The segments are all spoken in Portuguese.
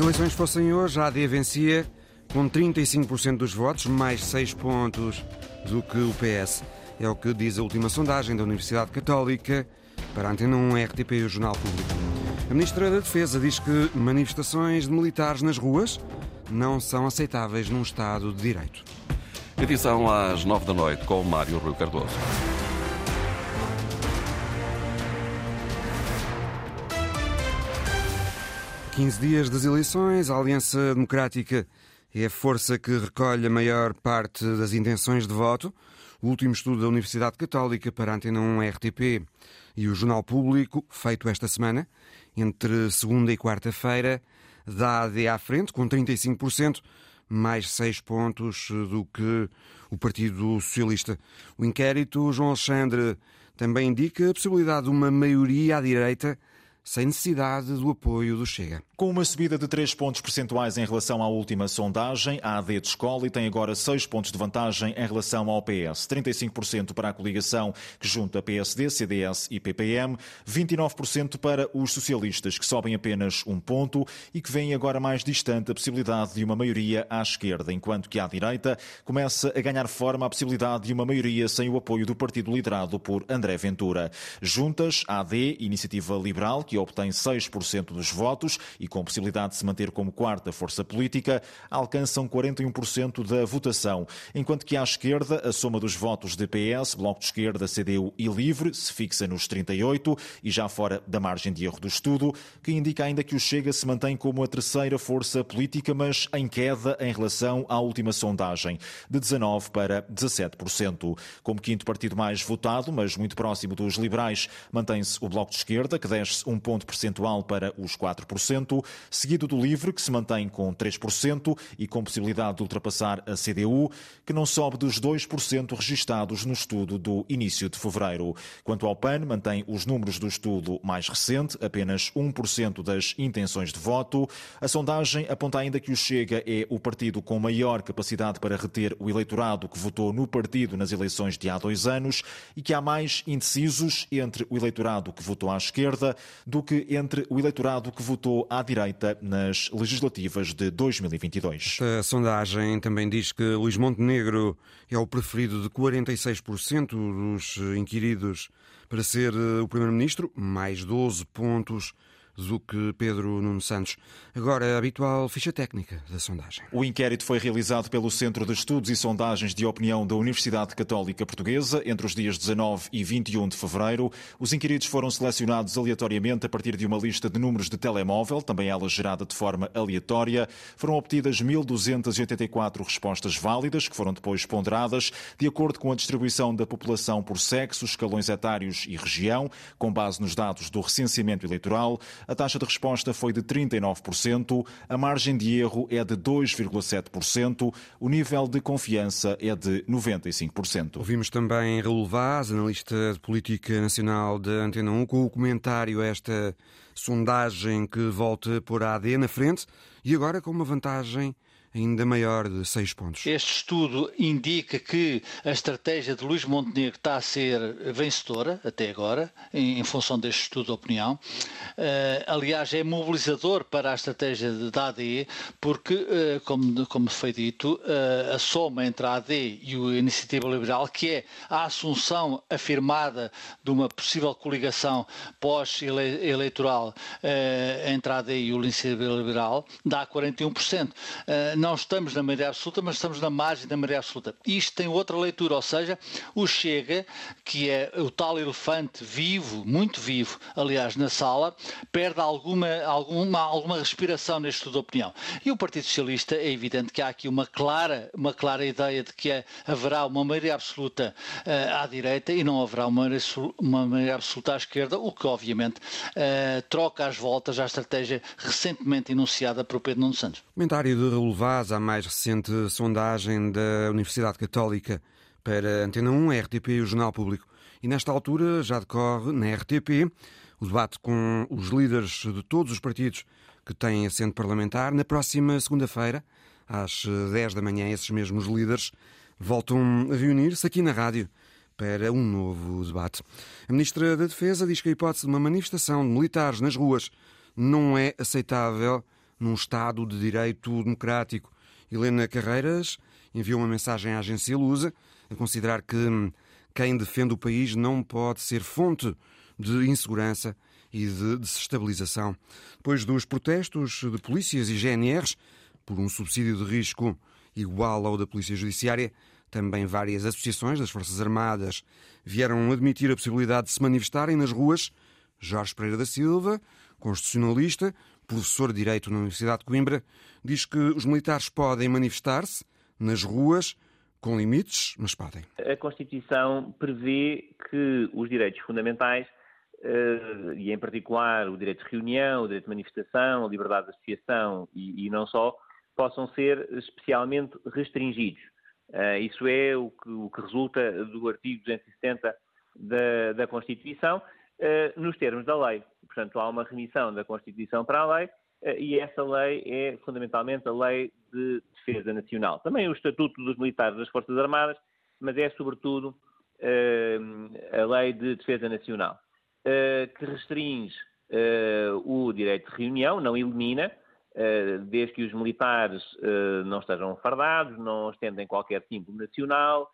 eleições fossem hoje, a AD vencia com 35% dos votos, mais 6 pontos do que o PS. É o que diz a última sondagem da Universidade Católica para a Antena 1, RTP e o Jornal Público. A Ministra da Defesa diz que manifestações de militares nas ruas não são aceitáveis num Estado de Direito. Edição às 9 da noite com Mário Rui Cardoso. 15 dias das eleições, a Aliança Democrática é a força que recolhe a maior parte das intenções de voto. O último estudo da Universidade Católica para a Antena 1 RTP e o Jornal Público, feito esta semana, entre segunda e quarta-feira, dá AD à frente, com 35%, mais 6 pontos do que o Partido Socialista. O inquérito, João Alexandre, também indica a possibilidade de uma maioria à direita sem necessidade do apoio do Chega. Com uma subida de 3 pontos percentuais em relação à última sondagem, a AD de Escola tem agora 6 pontos de vantagem em relação ao PS. 35% para a coligação que junta PSD, CDS e PPM, 29% para os socialistas, que sobem apenas um ponto e que vem agora mais distante a possibilidade de uma maioria à esquerda, enquanto que à direita começa a ganhar forma a possibilidade de uma maioria sem o apoio do partido liderado por André Ventura. Juntas, AD, Iniciativa Liberal, que obtém 6% dos votos e com possibilidade de se manter como quarta força política, alcançam 41% da votação, enquanto que à esquerda a soma dos votos de PS, Bloco de Esquerda, CDU e Livre se fixa nos 38 e já fora da margem de erro do estudo, que indica ainda que o Chega se mantém como a terceira força política, mas em queda em relação à última sondagem, de 19 para 17%. Como quinto partido mais votado, mas muito próximo dos liberais, mantém-se o Bloco de Esquerda, que desce um ponto percentual para os 4% seguido do LIVRE, que se mantém com 3% e com possibilidade de ultrapassar a CDU, que não sobe dos 2% registados no estudo do início de fevereiro. Quanto ao PAN, mantém os números do estudo mais recente, apenas 1% das intenções de voto. A sondagem aponta ainda que o Chega é o partido com maior capacidade para reter o eleitorado que votou no partido nas eleições de há dois anos e que há mais indecisos entre o eleitorado que votou à esquerda do que entre o eleitorado que votou à direita nas legislativas de 2022. A sondagem também diz que Luís Montenegro é o preferido de 46% dos inquiridos para ser o primeiro-ministro, mais 12 pontos que Pedro Nuno Santos. Agora, a habitual ficha técnica da sondagem. O inquérito foi realizado pelo Centro de Estudos e Sondagens de Opinião da Universidade Católica Portuguesa entre os dias 19 e 21 de fevereiro. Os inquiridos foram selecionados aleatoriamente a partir de uma lista de números de telemóvel, também ela gerada de forma aleatória. Foram obtidas 1.284 respostas válidas, que foram depois ponderadas de acordo com a distribuição da população por sexo, escalões etários e região, com base nos dados do recenseamento eleitoral. A taxa de resposta foi de 39%, a margem de erro é de 2,7%, o nível de confiança é de 95%. Ouvimos também Raul Vaz, analista de política nacional da Antena 1, com o comentário a esta sondagem que volta por AD na frente e agora com uma vantagem ainda maior de 6 pontos. Este estudo indica que a estratégia de Luís Montenegro está a ser vencedora até agora, em, em função deste estudo de opinião. Uh, aliás, é mobilizador para a estratégia da AD, porque, uh, como, como foi dito, uh, a soma entre a AD e a Iniciativa Liberal, que é a assunção afirmada de uma possível coligação pós-eleitoral entre a AD e o Iniciativa Liberal, dá 41% não estamos na maioria absoluta, mas estamos na margem da maioria absoluta. Isto tem outra leitura, ou seja, o Chega, que é o tal elefante vivo, muito vivo, aliás, na sala, perde alguma, alguma, alguma respiração neste estudo de opinião. E o Partido Socialista, é evidente que há aqui uma clara, uma clara ideia de que haverá uma maioria absoluta uh, à direita e não haverá uma maioria, uma maioria absoluta à esquerda, o que, obviamente, troca as voltas à estratégia recentemente enunciada por Pedro Nuno Santos. Comentário de Raul Vaz, a mais recente sondagem da Universidade Católica para Antena 1, RTP e o Jornal Público. E nesta altura já decorre na RTP o debate com os líderes de todos os partidos que têm assento parlamentar. Na próxima segunda-feira, às 10 da manhã, esses mesmos líderes voltam a reunir-se aqui na rádio para um novo debate. A Ministra da Defesa diz que a hipótese de uma manifestação de militares nas ruas não é aceitável num Estado de direito democrático. Helena Carreiras enviou uma mensagem à agência Lusa a considerar que quem defende o país não pode ser fonte de insegurança e de desestabilização. Depois dos protestos de polícias e GNRs por um subsídio de risco igual ao da Polícia Judiciária, também várias associações das Forças Armadas vieram admitir a possibilidade de se manifestarem nas ruas. Jorge Pereira da Silva, constitucionalista, professor de Direito na Universidade de Coimbra, diz que os militares podem manifestar-se nas ruas com limites, mas podem. A Constituição prevê que os direitos fundamentais, eh, e em particular o direito de reunião, o direito de manifestação, a liberdade de associação e, e não só, possam ser especialmente restringidos. Eh, isso é o que, o que resulta do artigo 270 da, da Constituição, eh, nos termos da lei. Portanto, há uma remissão da Constituição para a lei e essa lei é fundamentalmente a lei de defesa nacional. Também o Estatuto dos Militares das Forças Armadas, mas é sobretudo a lei de defesa nacional, que restringe o direito de reunião, não elimina, desde que os militares não estejam fardados, não estendem qualquer símbolo nacional,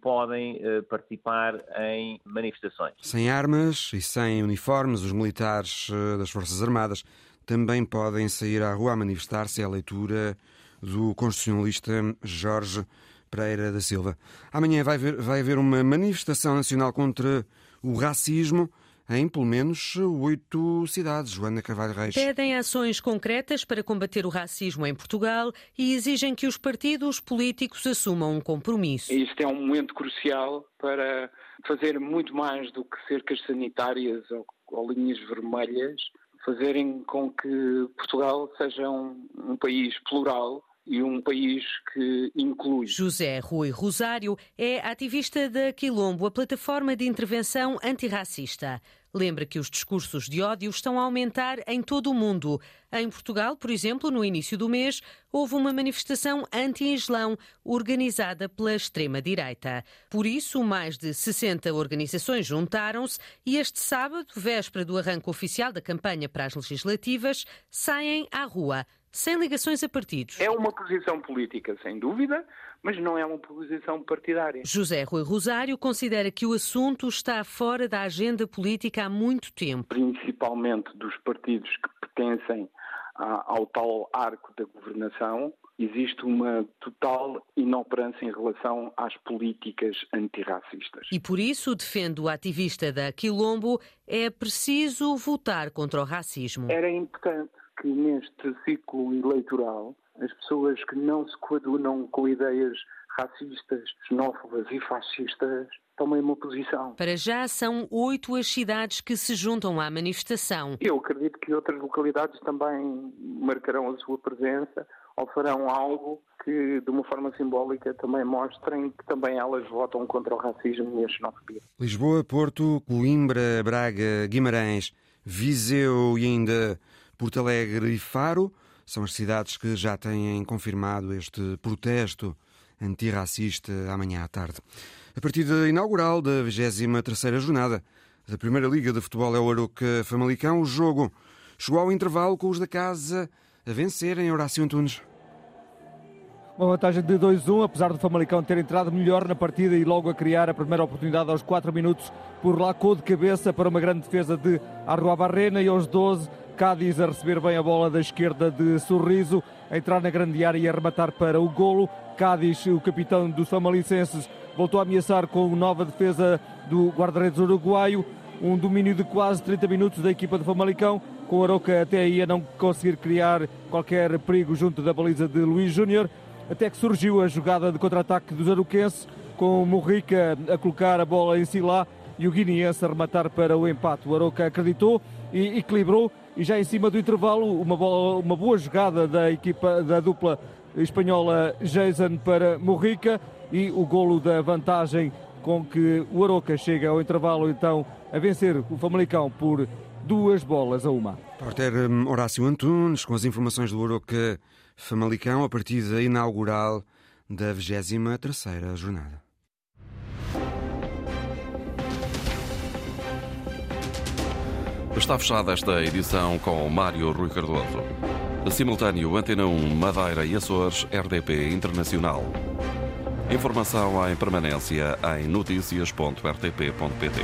podem participar em manifestações. Sem armas e sem uniformes, os militares das Forças Armadas também podem sair à rua a manifestar-se à leitura do constitucionalista Jorge Pereira da Silva. Amanhã vai haver, vai haver uma manifestação nacional contra o racismo em pelo menos oito cidades. Joana Carvalho Reis. Pedem ações concretas para combater o racismo em Portugal e exigem que os partidos políticos assumam um compromisso. Isto é um momento crucial para fazer muito mais do que cercas sanitárias ou, ou linhas vermelhas, fazerem com que Portugal seja um, um país plural e um país que inclui. José Rui Rosário é ativista da Quilombo, a plataforma de intervenção antirracista. Lembra que os discursos de ódio estão a aumentar em todo o mundo. Em Portugal, por exemplo, no início do mês, houve uma manifestação anti-islão organizada pela extrema-direita. Por isso, mais de 60 organizações juntaram-se e este sábado, véspera do arranque oficial da campanha para as legislativas, saem à rua sem ligações a partidos. É uma posição política, sem dúvida, mas não é uma posição partidária. José Rui Rosário considera que o assunto está fora da agenda política há muito tempo. Principalmente dos partidos que pertencem ao tal arco da governação, existe uma total inoperância em relação às políticas antirracistas. E por isso, defende o ativista da Quilombo, é preciso votar contra o racismo. Era importante que neste ciclo eleitoral as pessoas que não se coadunam com ideias racistas, xenófobas e fascistas tomem uma posição. Para já são oito as cidades que se juntam à manifestação. Eu acredito que outras localidades também marcarão a sua presença ou farão algo que, de uma forma simbólica, também mostrem que também elas votam contra o racismo e a xenofobia. Lisboa, Porto, Coimbra, Braga, Guimarães, Viseu e ainda Porto Alegre e Faro são as cidades que já têm confirmado este protesto antirracista amanhã à tarde. A partida inaugural da 23ª jornada da Primeira Liga de Futebol é o Aroca Famalicão. O jogo chegou ao intervalo com os da casa a vencerem Horácio Antunes. Uma vantagem de 2-1, apesar do Famalicão ter entrado melhor na partida e logo a criar a primeira oportunidade aos 4 minutos por Lacou de cabeça para uma grande defesa de Arrua Barrena e aos 12 Cádiz a receber bem a bola da esquerda de Sorriso, a entrar na grande área e a rematar para o golo. Cádiz, o capitão dos famalicenses, voltou a ameaçar com nova defesa do guarda-redes uruguaio. Um domínio de quase 30 minutos da equipa de Famalicão, com o Aroca até aí a não conseguir criar qualquer perigo junto da baliza de Luís Júnior, até que surgiu a jogada de contra-ataque dos aroquenses, com o Morrica a colocar a bola em Silá e o guineense a rematar para o empate. O Aroca acreditou e equilibrou e já em cima do intervalo uma, bola, uma boa jogada da equipa da dupla espanhola Jason para Morrica e o golo da vantagem com que o Aroca chega ao intervalo então a vencer o Famalicão por duas bolas a uma. Porter hum, Horácio Antunes com as informações do Aroca Famalicão a partida inaugural da 23ª jornada. Está fechada esta edição com Mário Rui Cardoso. Simultâneo Antena 1, Madeira e Açores, RDP Internacional. Informação em permanência em notícias.rtp.pt.